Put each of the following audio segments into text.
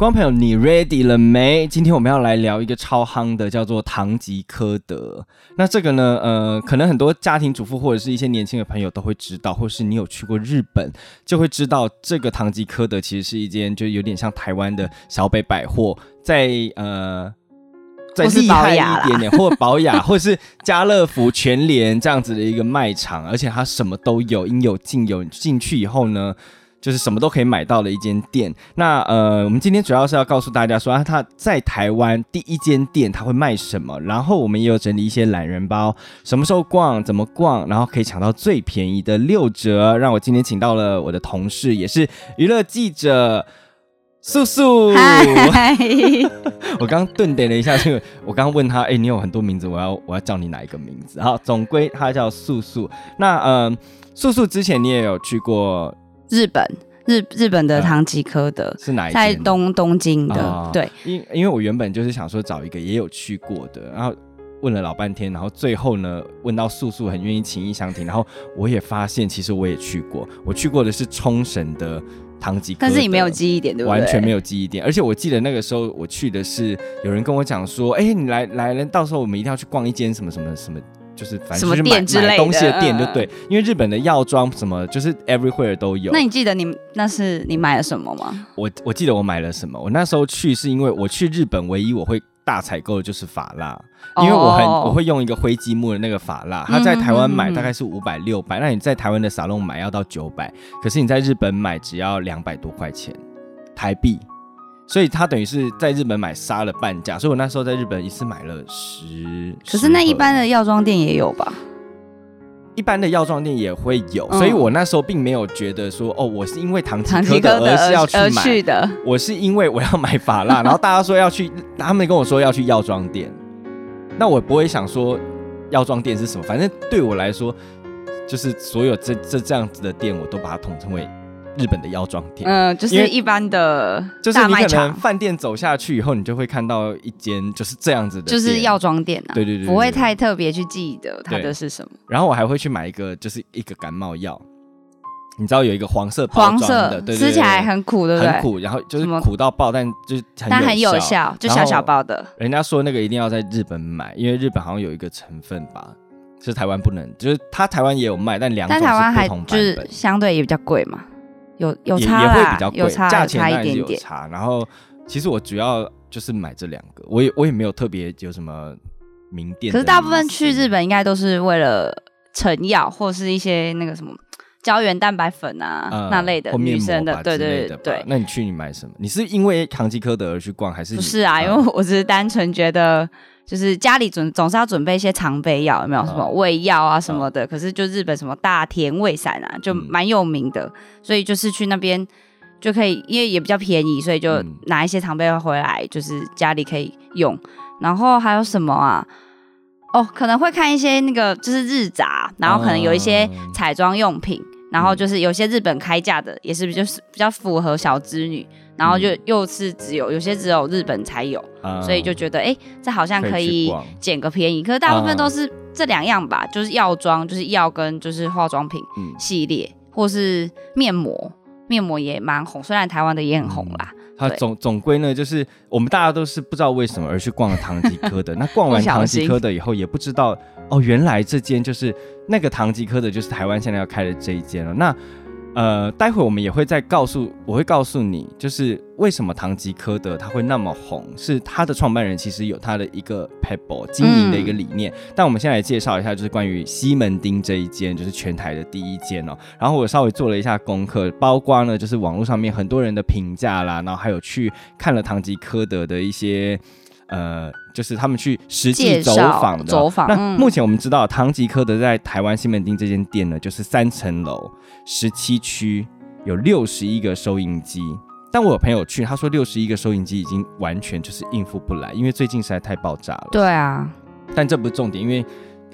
观众朋友，你 ready 了没？今天我们要来聊一个超夯的，叫做唐吉诃德。那这个呢，呃，可能很多家庭主妇或者是一些年轻的朋友都会知道，或是你有去过日本，就会知道这个唐吉诃德其实是一间就有点像台湾的小北百货，在呃。再厉害一点点，或保雅，或者是家乐福、全联这样子的一个卖场，而且它什么都有，应有尽有。进去以后呢，就是什么都可以买到的一间店。那呃，我们今天主要是要告诉大家说，它在台湾第一间店，它会卖什么。然后我们也有整理一些懒人包，什么时候逛，怎么逛，然后可以抢到最便宜的六折。让我今天请到了我的同事，也是娱乐记者。素素，我刚刚顿点了一下，这个我刚刚问他，哎，你有很多名字，我要我要叫你哪一个名字？好，总归他叫素素。那嗯，素素之前你也有去过日本，日日本的唐吉诃德是哪一在东东京的？对，因因为我原本就是想说找一个也有去过的，然后问了老半天，然后最后呢问到素素很愿意情意相挺，然后我也发现其实我也去过，我去过的是冲绳的。唐吉，但是你没有记忆点，对不对？完全没有记忆点，而且我记得那个时候我去的是有人跟我讲说，哎，你来来了，到时候我们一定要去逛一间什么什么什么，就是反正就是买买东西的店，就对。因为日本的药妆什么，就是 everywhere 都有。那你记得你那是你买了什么吗？我我记得我买了什么。我那时候去是因为我去日本唯一我会大采购的就是法蜡。因为我很我会用一个灰积木的那个法蜡，它在台湾买大概是五百六百，那你在台湾的沙龙买要到九百，可是你在日本买只要两百多块钱台币，所以他等于是在日本买杀了半价，所以我那时候在日本一次买了十。可是那一般的药妆店也有吧？一般的药妆店也会有，所以我那时候并没有觉得说哦，我是因为唐吉诃德而是要去买的，我是因为我要买法蜡，然后大家说要去，他们跟我说要去药妆店。那我不会想说药妆店是什么，反正对我来说，就是所有这这这样子的店，我都把它统称为日本的药妆店。嗯，就是一般的，就是你可能饭店走下去以后，你就会看到一间就是这样子的，就是药妆店啊。对对对，不会太特别去记得它的是什么。然后我还会去买一个，就是一个感冒药。你知道有一个黄色包装的，对吃起来很苦，对不对？很苦，然后就是苦到爆，但就是但很有效，就小小包的。人家说那个一定要在日本买，因为日本好像有一个成分吧，是台湾不能，就是它台湾也有卖，但两种台湾还就是相对也比较贵嘛，有有差也会比较贵，价钱差一点点。差。然后其实我主要就是买这两个，我也我也没有特别有什么名店。可是大部分去日本应该都是为了成药或是一些那个什么。胶原蛋白粉啊，那类的女生的，对对对对。那你去你买什么？你是因为唐吉诃德而去逛，还是不是啊？因为我只是单纯觉得，就是家里准总是要准备一些常备药，有没有什么胃药啊什么的？可是就日本什么大田胃散啊，就蛮有名的，所以就是去那边就可以，因为也比较便宜，所以就拿一些常备药回来，就是家里可以用。然后还有什么啊？哦，可能会看一些那个就是日杂，然后可能有一些彩妆用品。然后就是有些日本开价的，也是比较比较符合小织女，然后就又是只有有些只有日本才有，所以就觉得哎，这好像可以捡个便宜。可是大部分都是这两样吧，就是药妆，就是药跟就是化妆品系列，或是面膜，面膜也蛮红，虽然台湾的也很红啦。它总总归呢，就是我们大家都是不知道为什么而去逛了唐吉诃德。那逛完唐吉诃德以后，也不知道哦，原来这间就是那个唐吉诃德，就是台湾现在要开的这一间了。那呃，待会我们也会再告诉，我会告诉你，就是为什么唐吉诃德他会那么红，是他的创办人其实有他的一个 pebble 经营的一个理念。但我们先来介绍一下，就是关于西门町这一间，就是全台的第一间哦。然后我稍微做了一下功课，包括呢，就是网络上面很多人的评价啦，然后还有去看了唐吉诃德的一些。呃，就是他们去实际走访的。走访。那目前我们知道，唐吉诃德在台湾西门町这间店呢，就是三层楼，十七区，有六十一个收银机。但我有朋友去，他说六十一个收银机已经完全就是应付不来，因为最近实在太爆炸了。对啊。但这不是重点，因为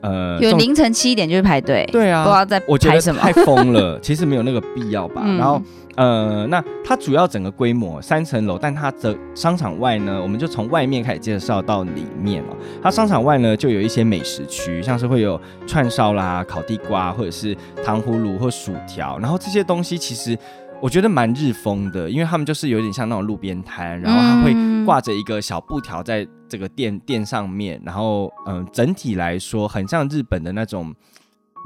呃，有凌晨七点就去排队。对啊。不知道在排什么。太疯了，其实没有那个必要吧。然后。呃，那它主要整个规模三层楼，但它的商场外呢，我们就从外面开始介绍到里面哦。它商场外呢，就有一些美食区，像是会有串烧啦、烤地瓜，或者是糖葫芦或薯条。然后这些东西其实，我觉得蛮日风的，因为他们就是有点像那种路边摊，然后他会嗯。挂着一个小布条在这个店店上面，然后嗯、整体来说很像日本的那种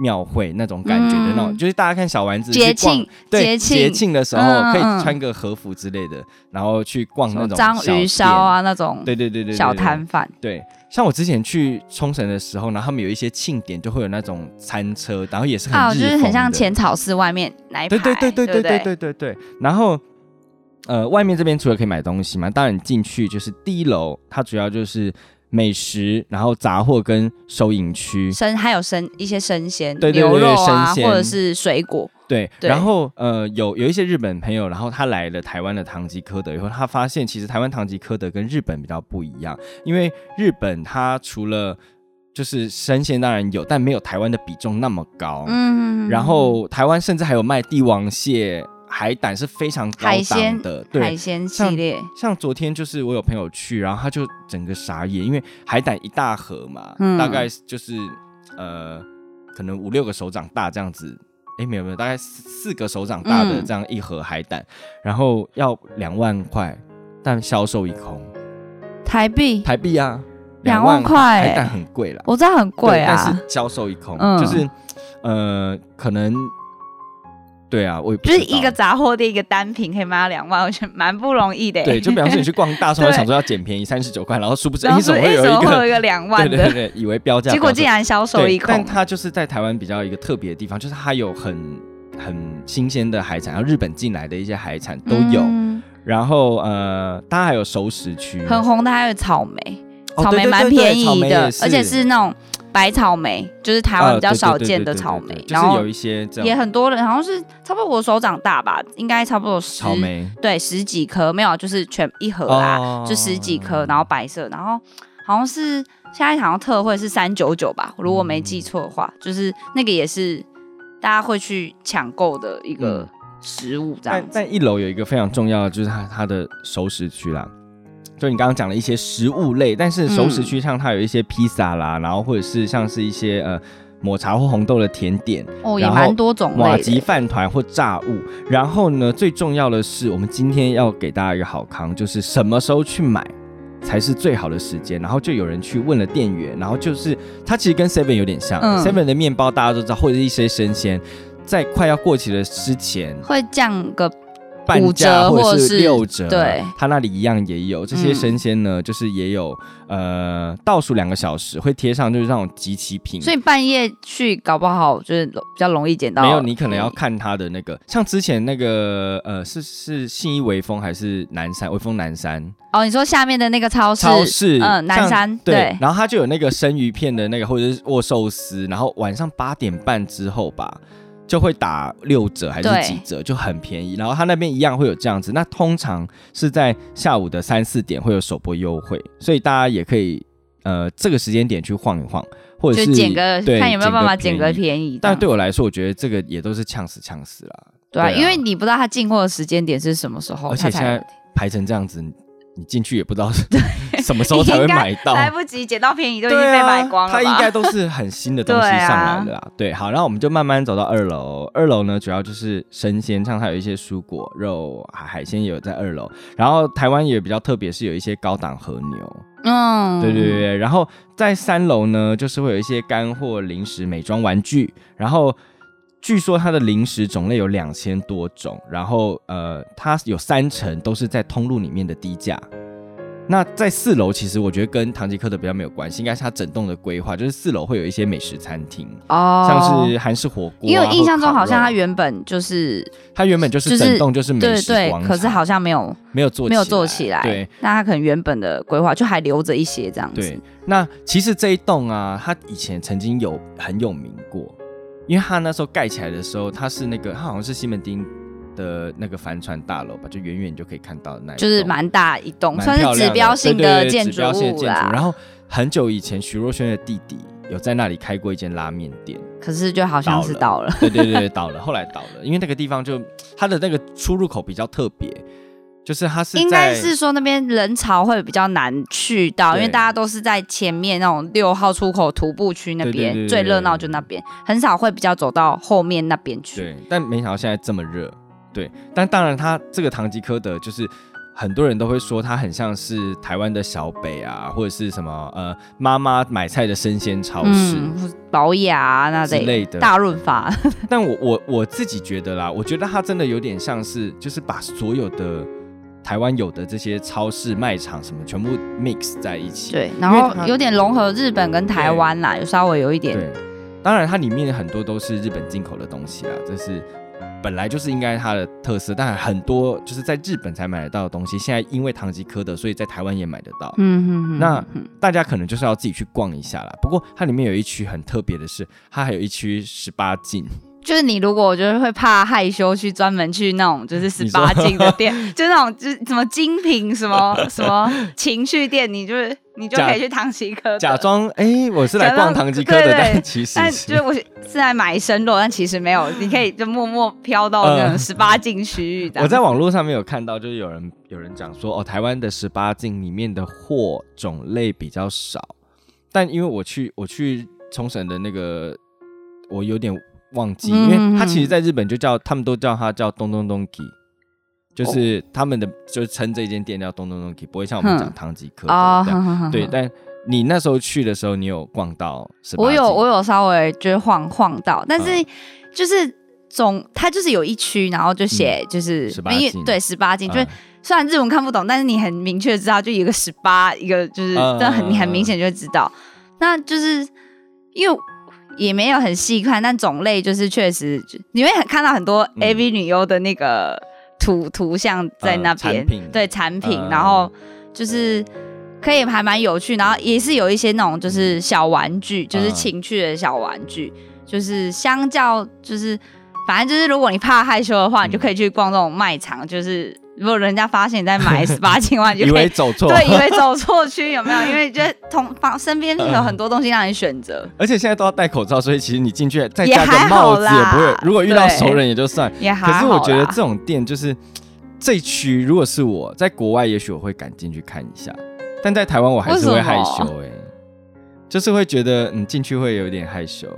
庙会那种感觉的那种，嗯。就是大家看小丸子节去逛庆对节庆。的时候可以穿个和服之类的，然后去逛那种么章鱼烧啊那种，对对对对对。小摊贩，对，像我之前去冲绳的时候，然后他们有一些庆典就会有那种餐车，然后也是很啊，日就是很像浅草寺外面那一排，对对对对对对对对对对。然后，呃，外面这边除了可以买东西嘛，当然你进去就是第一楼，它主要就是美食，然后杂货跟收银区。生还有生一些生鲜对对对牛肉啊，生鲜或者是水果，对，对然后呃，有有一些日本朋友，然后他来了台湾的唐吉诃德以后，他发现其实台湾唐吉诃德跟日本比较不一样，因为日本它除了就是生鲜当然有，但没有台湾的比重那么高。嗯，然后台湾甚至还有卖帝王蟹、海胆是非常高档的，对。海。鲜系列，像昨天就是我有朋友去，然后他就整个傻眼，因为海胆一大盒嘛，嗯。大概就是呃可能五六个手掌大这样子，哎没有没有，大概四四个手掌大的嗯。这样一盒海胆，然后要两万块，但销售一空，台币？台币啊，两万块？欸海胆很贵啦，我知道很贵啊。但啊，是销售一空，嗯。就是呃可能。对啊，我也不知道就是一个杂货店一个单品可以卖到两万，我觉得蛮不容易的欸。对，就比方说你去逛大 众，对。想说要捡便宜三十九块，然后殊不知你怎么会有一个会有一个两万的，对对对，以为标价，结果竟然销售一，空。但它就是在台湾比较一个特别的地方，就是它有很很新鲜的海产，然后日本进来的一些海产都有，嗯。然后呃，它还有熟食区，很红的还有草莓，哦草莓蛮便宜的而且是那种白草莓，就是台湾比较少见的草莓然后有一些也很多人，好像是差不多我手掌大吧，应该差不多十草莓对十几颗，没有就是全一盒啦，哦就十几颗，然后白色，然后好像是现在好像特惠是三九九吧，如果没记错的话，就是那个也是大家会去抢购的一个嗯食物这但样子。但一楼有一个非常重要的，就是它它的熟食区啦。就你刚刚讲的一些食物类，但是熟食区像它有一些披萨啦，然后或者是像是一些呃抹茶或红豆的甜点，哦，也蛮多种的。吉饭团或炸物。然后呢，最重要的是，我们今天要给大家一个好康，就是什么时候去买才是最好的时间。然后就有人去问了店员，然后就是它其实跟 Seven 有点像、嗯 s e v e n 的面包大家都知道，或者是一些生鲜，在快要过期的之前。会降个半五折价或者是六折，对，他那里一样也有这些嗯生鲜呢，就是也有呃倒数两个小时会贴上就是那种集齐品，所以半夜去搞不好就是比较容易捡到。没有，你可能要看他的那个，像之前那个呃，是是信义微风还是南山？微风南山。哦，你说下面的那个超市，超市，嗯，南山对对，然后它就有那个生鱼片的那个或者是握寿司，然后晚上八点半之后吧。就会打六折还是几折，就很便宜。然后他那边一样会有这样子，那通常是在下午的三四点会有首播优惠，所以大家也可以呃这个时间点去晃一晃，或者就是捡个看有没有办法捡个。便宜。但对我来说，我觉得这个也都是呛死呛死啦。对啊，对啊因为你不知道他进货的时间点是什么时候，而且现在排成这样子，你你进去也不知道 什么时候才会买到。来不及捡到便宜，都已经被买光了吧。它应该都是很新的东西上来的啦。对，好，然后我们就慢慢走到二楼。二楼呢，主要就是生鲜，像它有一些蔬果、肉、海海鲜也有在二楼。然后台湾也比较特别，是有一些高档和牛。嗯，对对对对。然后在三楼呢，就是会有一些干货、零食、美妆、玩具。然后据说它的零食种类有两千多种，然后呃，它有三成都是在通路里面的低价。那在四楼，其实我觉得跟唐吉诃德比较没有关系，应该是它整栋的规划，就是四楼会有一些美食餐厅，哦，像是韩式火锅啊、因为我印象中好像它原本就是它原本就是整栋就是美对对食广，场，可是好像没有没有做没有做起来，对，那它可能原本的规划就还留着一些这样子。对。，那其实这一栋啊，它以前曾经有很有名过，因为它那时候盖起来的时候，它是那个它好像是西门町的那个帆船大楼吧，就远远就可以看到的那一栋，就是蛮大一栋，算是指标性对对对建筑指标性的建筑。物啦。然后很久以前，徐若瑄的弟弟有在那里开过一间拉面店，可是就好像是倒了，对对对对，倒了，后来倒了，因为那个地方就它的那个出入口比较特别，就是他是在应该是说那边人潮会比较难去到，因为大家都是在前面那种六号出口徒步区那边最热闹，就那边很少会比较走到后面那边去。对，但没想到现在这么热，对，但当然他这个唐吉诃德就是。很多人都会说他很像是台湾的小北啊，或者是什么呃妈妈买菜的生鲜超市、嗯，保雅那之类的。大润发，但我我我自己觉得啦，我觉得他真的有点像是，就是把所有的台湾有的这些超市、卖场什么全部 mix 在一起。对，然后有点融合日本跟台湾啦，有稍微有一点。对，当然它里面很多都是日本进口的东西啦，这是。本来就是应该它的特色，但很多就是在日本才买得到的东西，现在因为唐吉诃德，所以在台湾也买得到。嗯嗯嗯。那大家可能就是要自己去逛一下啦。不过它里面有一区很特别的是，它还有一区十八禁。就是你如果我觉得会怕害羞，去专门去那种就是十八禁的店，就那种就是什么精品什么 什么情趣店，你就是你就可以去唐吉诃德，假装哎我是来逛唐吉诃德，但其实但就是我是来买生肉，但其实没有，你可以就默默飘到那种十八禁区域的。我在网络上面有看到，就是有人有人讲说哦，台湾的十八禁里面的货种类比较少，但因为我去我去冲绳的那个，我有点。忘记，因为他其实在日本就叫，他们都叫他叫东东东 key，就是他们的就称这间店叫东东东 key，不会像我们讲唐吉诃德这样。对，但你那时候去的时候，你有逛到？我有，我有稍微就是晃晃到，但是就是总它就是有一区，然后就写就是十八禁，对，十八禁，就是虽然日文看不懂，但是你很明确知道，就一个十八，一个就是但很你很明显就会知道，那就是因为。也没有很细看，但种类就是确实，你会看到很多 AV 女优的那个图图像在那边，对产品，然后就是可以还蛮有趣，然后也是有一些那种就是小玩具，就是情趣的小玩具，就是相较就是反正就是如果你怕害羞的话，你就可以去逛这种卖场，就是。如果人家发现你在买 十八千万，就以为走错，对，以为走错区有没有？因为觉得同方身边有很多东西让你选择，而且现在都要戴口罩，所以其实你进去再加个帽子也不会。如果遇到熟人也就算，也还可是我觉得这种店就是这区，如果是我在国外，也许我会敢进去看一下，但在台湾我还是会害羞哎，就是会觉得你进去会有点害羞。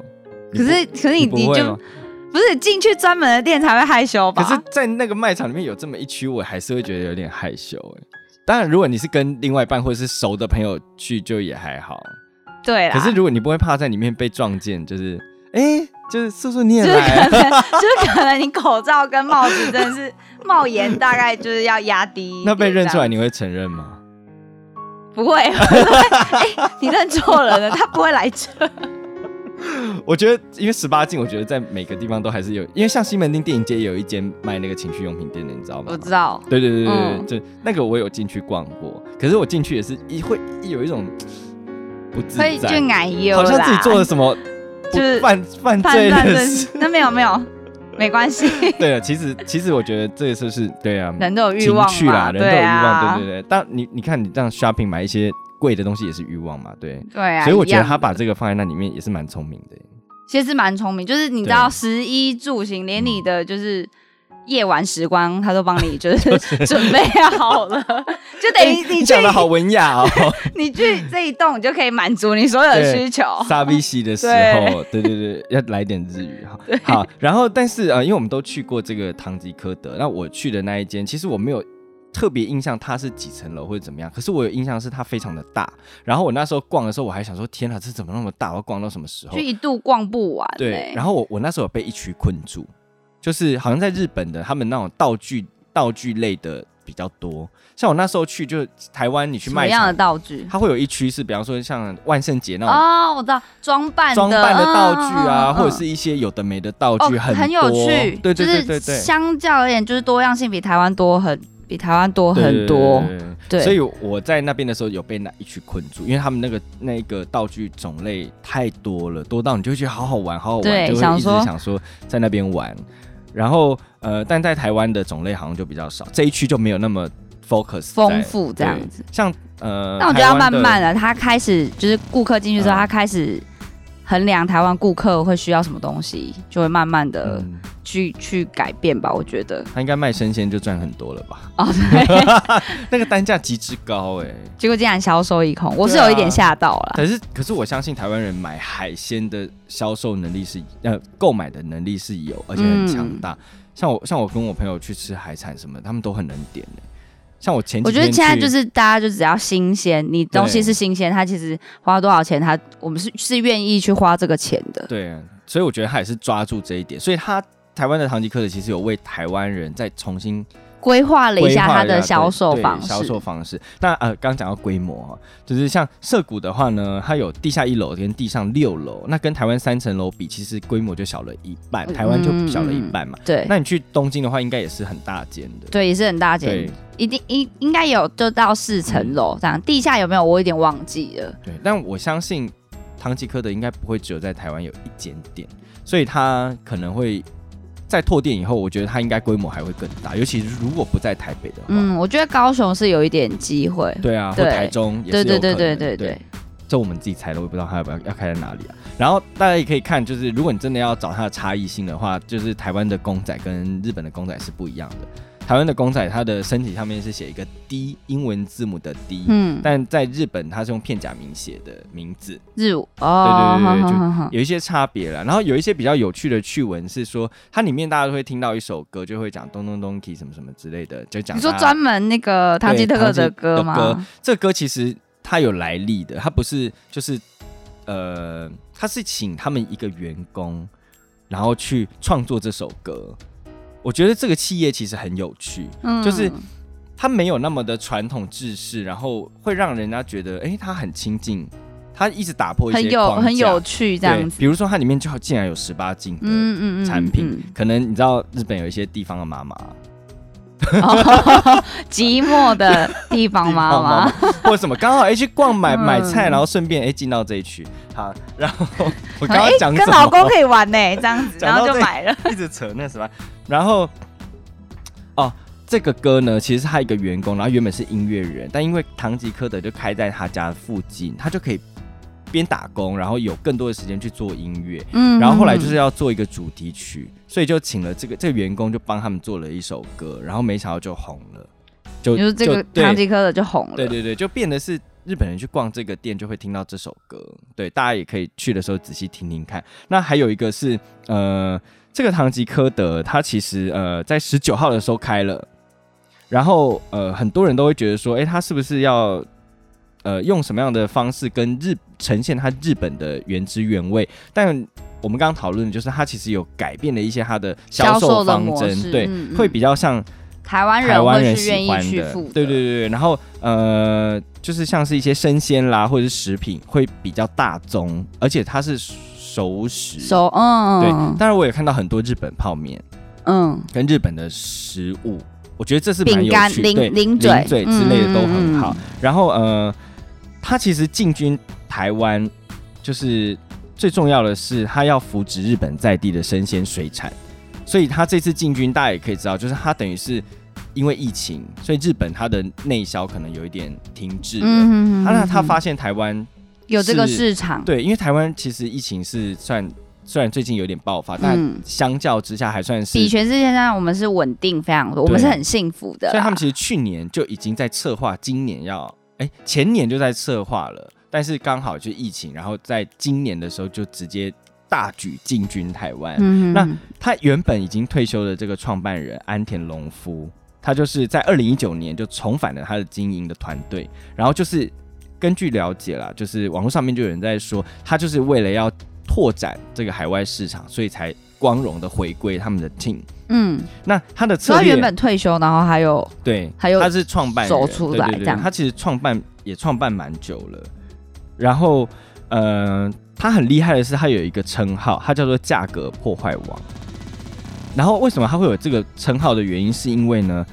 可是可是你你就。不是进去专门的店才会害羞吧？可是，在那个卖场里面有这么一区，我还是会觉得有点害羞哎。当然，如果你是跟另外一半或者是熟的朋友去，就也还好。对可是，如果你不会怕在里面被撞见，就是哎，就是叔叔你也来，就是可能你口罩跟帽子真的是帽檐，大概就是要压低。那被认出来，你会承认吗？不会，哎，你认错人了，他不会来这。我觉得，因为十八禁，我觉得在每个地方都还是有，因为像西门町电影街有一间卖那个情趣用品店的，你知道吗？我知道。对对对对对，就那个我有进去逛过，可是我进去也是一会有一种不自在，就矮油，好像自己做了什么就是犯犯罪的事。那没有没有，没关系。对了，其实其实我觉得这个就是对啊，人都有欲望啦，人都有欲望，对对对。但你你看你这样 shopping 买一些。贵的东西也是欲望嘛，对对啊，所以我觉得他把这个放在那里面也是蛮聪明的。其实蛮聪明，就是你知道，食衣住行，连你的就是夜晚时光，他都帮你就是 准备好了，就等于你讲的好文雅哦。你去这一栋，你就可以满足你所有的需求。沙比西的时候，对对对，要来点日语哈。好，然后但是啊，因为我们都去过这个唐吉诃德，那我去的那一间，其实我没有。特别印象它是几层楼或者怎么样，可是我有印象是它非常的大。然后我那时候逛的时候，我还想说：天哪，这怎么那么大？我要逛到什么时候？就一度逛不完。对。然后我我那时候有被一区困住，就是好像在日本的他们那种道具道具类的比较多。像我那时候去，就台湾你去卖什么样的道具？它会有一区是，比方说像万圣节那种哦，我知道装扮装扮的道具啊，或者是一些有的没的道具，很很有趣。对对对对对，相较而言，就是多样性比台湾多很。比台湾多很多，对，所以我在那边的时候有被那一区困住，因为他们那个那个道具种类太多了，多到你就觉得好好玩，好好玩，就会一直想说在那边玩。然后呃，但在台湾的种类好像就比较少，这一区就没有那么 focus 丰富这样子。像呃，那我觉得要慢慢的，他开始就是顾客进去之后，他开始。衡量台湾顾客会需要什么东西，就会慢慢的去去改变吧。我觉得他应该卖生鲜就赚很多了吧？哦，对，那个单价极之高哎，结果竟然销售一空，我是有一点吓到了。可是可是我相信台湾人买海鲜的销售能力是呃购买的能力是有，而且很强大。像我像我跟我朋友去吃海产什么，他们都很能点的。像我前几我觉得现在就是大家就只要新鲜，你东西是新鲜，他其实花多少钱，他我们是是愿意去花这个钱的。对，所以我觉得他也是抓住这一点，所以他台湾的唐吉诃德其实有为台湾人再重新规划了一下它的销售方式，销售方式。那呃，刚刚讲到规模哈，就是像涩谷的话呢，它有地下一楼跟地上六楼，那跟台湾三层楼比，其实规模就小了一半，嗯台湾就小了一半嘛。对那你去东京的话，应该也是很大间的。对，也是很大间对，一定应应该有就到四层楼这样，地下有没有我有点忘记了。对，但我相信唐吉诃德应该不会只有在台湾有一间店，所以它可能会在拓店以后，我觉得它应该规模还会更大，尤其是如果不在台北的话。嗯，我觉得高雄是有一点机会。对啊，或台中也是对对对对对对，这我们自己猜的，我也不知道它要不要要开在哪里啊。然后大家也可以看，就是如果你真的要找它的差异性的话，就是台湾的公仔跟日本的公仔是不一样的。台湾的公仔它的身体上面是写一个 D 英文字母的 D，、嗯，但在日本它是用片假名写的名字，日哦，对对对对好好好好有一些差别了。然后有一些比较有趣的趣闻是说，它里面大家都会听到一首歌，就会讲咚咚咚 key 什么什么之类的，就讲你说专门那个唐吉对诃德的歌吗？歌这个歌其实它有来历的，它不是就是呃，它是请他们一个员工，然后去创作这首歌。我觉得这个企业其实很有趣，嗯就是它没有那么的传统制式，然后会让人家觉得，哎、它很亲近，它一直打破一些很有很有趣这对样子。比如说它里面就竟然有十八禁的嗯嗯嗯产品，嗯可能你知道日本有一些地方的妈妈，哦寂寞的地方 妈妈，或者什么，刚好哎、去逛买嗯。买菜，然后顺便哎进、到这一区，好，然后我刚刚哎讲？跟老公可以玩呢，这样子，然后就买了。一直扯那什么，然后哦，这个歌呢，其实是他一个员工，然后原本是音乐人，但因为唐吉诃德就开在他家附近，他就可以边打工，然后有更多的时间去做音乐。嗯然后后来就是要做一个主题曲，所以就请了这个这个员工就帮他们做了一首歌，然后没想到就红了，就就是这个唐吉诃德就红了。对对对，就变得是日本人去逛这个店就会听到这首歌。对，大家也可以去的时候仔细听听看。那还有一个是呃，这个唐吉诃德他其实呃在十九号的时候开了，然后呃很多人都会觉得说，哎，他是不是要呃用什么样的方式跟日呈现它日本的原汁原味？但我们刚刚讨论的就是它其实有改变了一些它的销销售方模针，对，会比较像台湾人台湾人喜欢的对对对对。然后呃，就是像是一些生鲜啦，或者是食品会比较大宗，而且它是熟食。熟嗯对，嗯当然我也看到很多日本泡面嗯跟日本的食物，我觉得这是蛮有趣，对，零零嘴嘴之类的都很好。嗯嗯嗯然后呃，它其实进军台湾，就是最重要的是他要扶植日本在地的生鲜水产，所以他这次进军，大家也可以知道，就是他等于是因为疫情，所以日本它的内销可能有一点停滞嗯。嗯他发现台湾有这个市场，对，因为台湾其实疫情是算虽然最近有点爆发，但嗯相较之下还算是比全世界上我们是稳定非常多，我们是很幸福的。所以他们其实去年就已经在策划，今年要哎、前年就在策划了，但是刚好就疫情，然后在今年的时候就直接大举进军台湾。嗯那他原本已经退休的这个创办人安田隆夫，他就是在二零一九年就重返了他的经营的团队，然后就是根据了解啦，就是网络上面就有人在说，他就是为了要拓展这个海外市场，所以才光荣的回归他们的 team。嗯，那他的策略他原本退休，然后还有对，还有他是创办走出来这样他其实创办也创办蛮久了，然后呃，他很厉害的是他有一个称号，他叫做价格破坏王。然后为什么他会有这个称号的原因，是因为呢，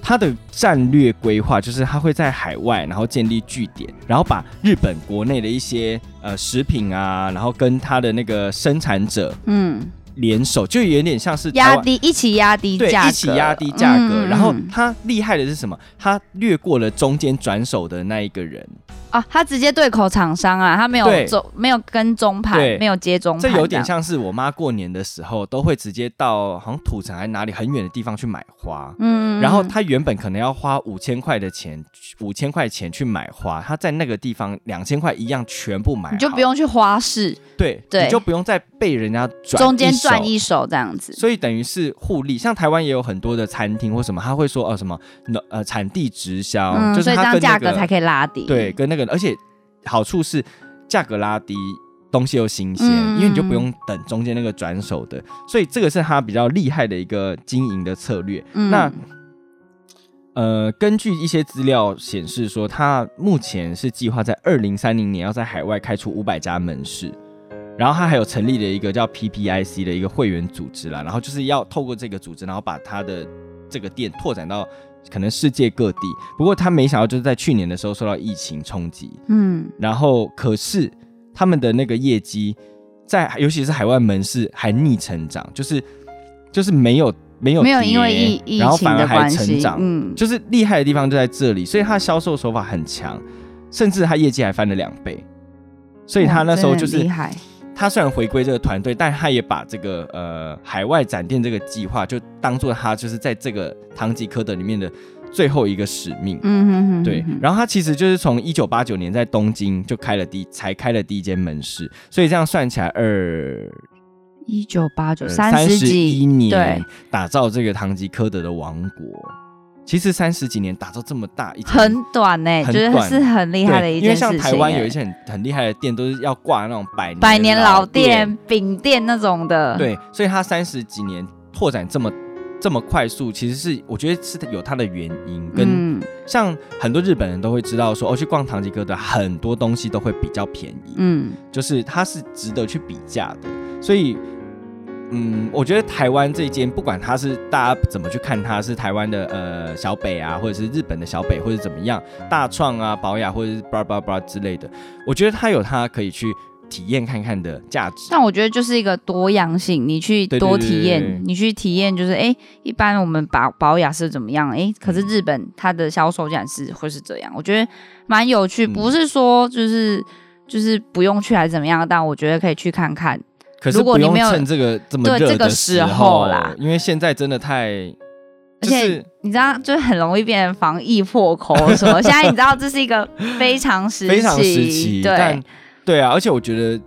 他的战略规划就是他会在海外，然后建立据点，然后把日本国内的一些呃食品啊，然后跟他的那个生产者嗯联手，就有点像是压低一起压低对，价格，一起压低价格。嗯。然后嗯他厉害的是什么？他略过了中间转手的那一个人，啊，他直接对口厂商啊，他没有对。中，没有跟中盘，没有接中盘，这有点。像是我妈过年的时候都会直接到好像土城还是哪里很远的地方去买花。嗯然后她原本可能要花五千块的钱，五千块钱去买花，她在那个地方两千块一样全部买，你就不用去花市。对，对。你就不用再被人家转中间手赚一手这样子。所以等于是互利，像台湾也有很多的餐厅或什么，他会说哦什么呃产地直销，嗯，就是所以这样他跟那个价格才可以拉低。对，跟那个，而且好处是价格拉低，东西又新鲜，嗯因为你就不用等中间那个转手的，所以这个是他比较厉害的一个经营的策略。嗯那呃，根据一些资料显示说，他目前是计划在二零三零年要在海外开出五百家门市。然后他还有成立了一个叫 PPIC 的一个会员组织啦，然后就是要透过这个组织，然后把他的这个店拓展到可能世界各地。不过他没想到就是在去年的时候受到疫情冲击，嗯，然后可是他们的那个业绩在尤其是海外门市还逆成长，就是就是没有没有没有因为疫疫情然后反而还的关系，成长，嗯，就是厉害的地方就在这里，所以他的销售手法很强，甚至他业绩还翻了两倍。所以他那时候就是厉害，他虽然回归这个团队，但他也把这个呃海外展店这个计划，就当做他就是在这个堂吉诃德里面的最后一个使命。嗯哼哼，对哼，然后他其实就是从一九八九年在东京就开了第才开了第一间门市，所以这样算起来二一九八九呃三十一年对，打造这个堂吉诃德的王国。其实三十几年打造这么大一间很短呢，很就是短是很厉害的一件事情。因为像台湾有一哎些很很厉害的店，都是要挂那种百百年老店，店、饼店那种的，，对，所以它三十几年拓展这么这么快速，其实是我觉得是有它的原因，跟、嗯。像很多日本人都会知道说，哦，去逛唐吉诃德很多东西都会比较便宜，嗯。就是它是值得去比价的，所以。嗯，我觉得台湾这一间，不管它是大家怎么去看它，是台湾的呃小北啊，或者是日本的小北，或者怎么样，大创啊、宝雅或者是巴拉巴拉巴拉之类的，我觉得它有它可以去体验看看的价值。但我觉得就是一个多样性，你去多体对对对验，你去体验就是，哎，一般我们保保雅是怎么样，哎，可是日本它的销售竟然是会是这样，我觉得蛮有趣，嗯不是说就是就是不用去还是怎么样，但我觉得可以去看看。可是不用如果你没有趁这个这么对热的这个时时候啦因为现在真的太，而且你知道，就是很容易变成防疫破口什么。现在你知道这是一个非常时期，非常时期，对，对啊，而且我觉得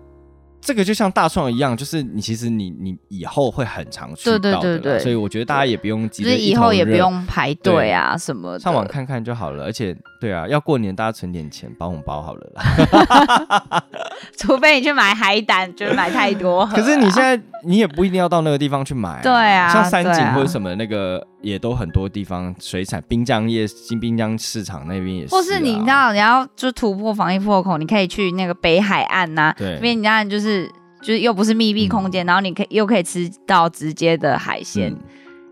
这个就像大创一样，就是你其实你你以后会很常去到的啦对对所以我觉得大家也不用急着就是以后也不用排队啊什么的。上网看看就好了，而且对啊，要过年大家存点钱包红包好了啦。除非你去买海胆，就是买太多 啊。可是你现在你也不一定要到那个地方去买、对啊像三井或者什么那个也都很多地方水产滨江夜新滨江市场那边也是、啊，或是你知道你要就突破防疫破口，你可以去那个北海岸呐、对。因为你看就是就是又不是密闭空间，然后你可以又可以吃到直接的海鲜，嗯。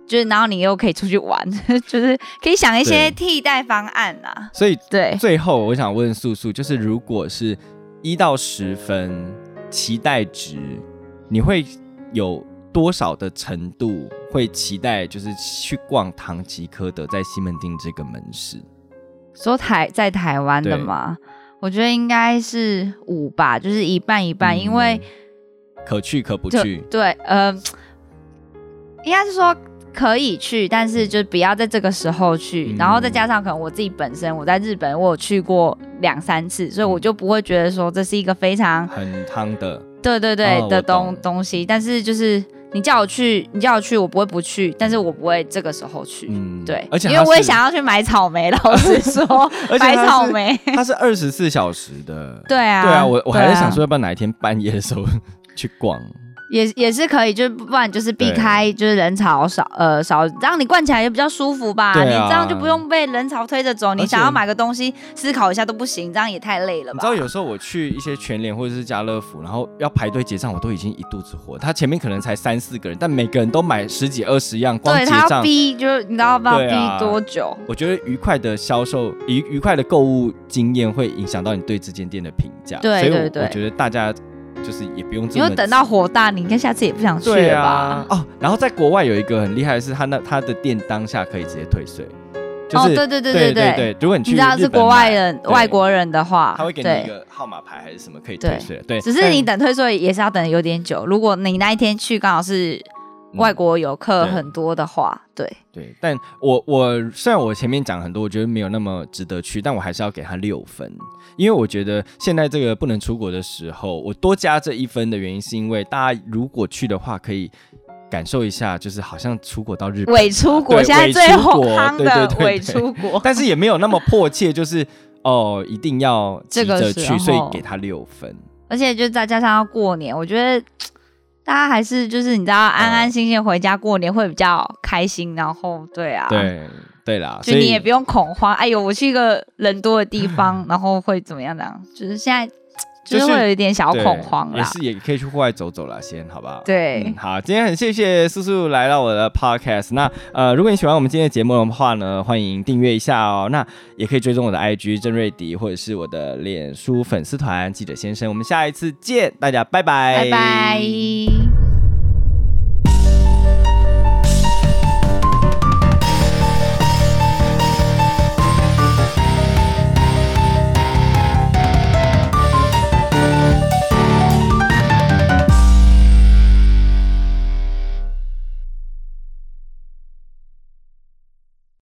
就是然后你又可以出去玩，就是可以想一些替代方案啊。所以对，最后我想问素素，就是如果是一到十分期待值，你会有多少的程度会期待，就是去逛唐吉诃德在西门町这个门市？说台在台湾的对。嘛，我觉得应该是五吧，就是一半一半，嗯。因为可去可不去，对，呃，应该是说可以去，但是就不要在这个时候去，嗯。然后再加上可能我自己本身我在日本我有去过两三次，所以我就不会觉得说这是一个非常很汤的。对对对的东东西，但是就是你叫我去，你叫我去，我不会不去，但是我不会这个时候去。嗯，对，而且因为我也，想要去买草莓，老实说而，且白它是草莓。它是二十四小时的。对啊，对啊，我我还在想说，要不要哪一天半夜的时候 去逛？也也是可以，就不然就是避开就是人潮少呃少，让你逛起来也比较舒服吧。啊你这样就不用被人潮推着走，你想要买个东西思考一下都不行，这样也太累了吧？你知道有时候我去一些全联或者是家乐福，然后要排队结账，我都已经一肚子火。他前面可能才三四个人，但每个人都买十几二十样，光对他要结账，逼，就是你知道不知道逼多久？我觉得愉快的销售、愉愉快的购物经验会影响到你对这间店的评价。对所以我对对我觉得大家就是也不用这么因为等到火大，你应该下次也不想去了吧？啊哦。然后在国外有一个很厉害的是，他那他的店当下可以直接退税。就是对对对对对对，如果你去你知道是国外人、外国人的话，他会给你一。个号码牌还是什么可以退税的，对，只是你等退税也是要等得有点久。如果你那一天去刚好是外国游客很多的话，对，对，但我我虽然我前面讲很多，我觉得没有那么值得去，但我还是要给他六分，因为我觉得现在这个不能出国的时候，我多加这一分的原因是因为大家如果去的话，可以感受一下，就是好像出国到日本啊，伪出国现在最伪出国夯对的伪对对对。出国，但是也没有那么迫切，就是哦一定要急这个去，所以给他六分。而且就再加上要过年，我觉得大家还是就是你知道安安心心回家过年会比较开心。然后对啊，，对对啦，就所以你也不用恐慌。哎呦，我去一个人多的地方，然后会怎么样？这样就是现在就就是是会有一点小恐慌啦。也是也可以去户外走走啦，先好不好？对嗯，好，今天很谢谢素素来到我的 podcast。那呃，如果你喜欢我们今天的节目的话呢，欢迎订阅一下哦。那也可以追踪我的 IG 郑瑞迪，或者是我的脸书粉丝团记者先生。我们下一次见，大家拜拜，拜拜。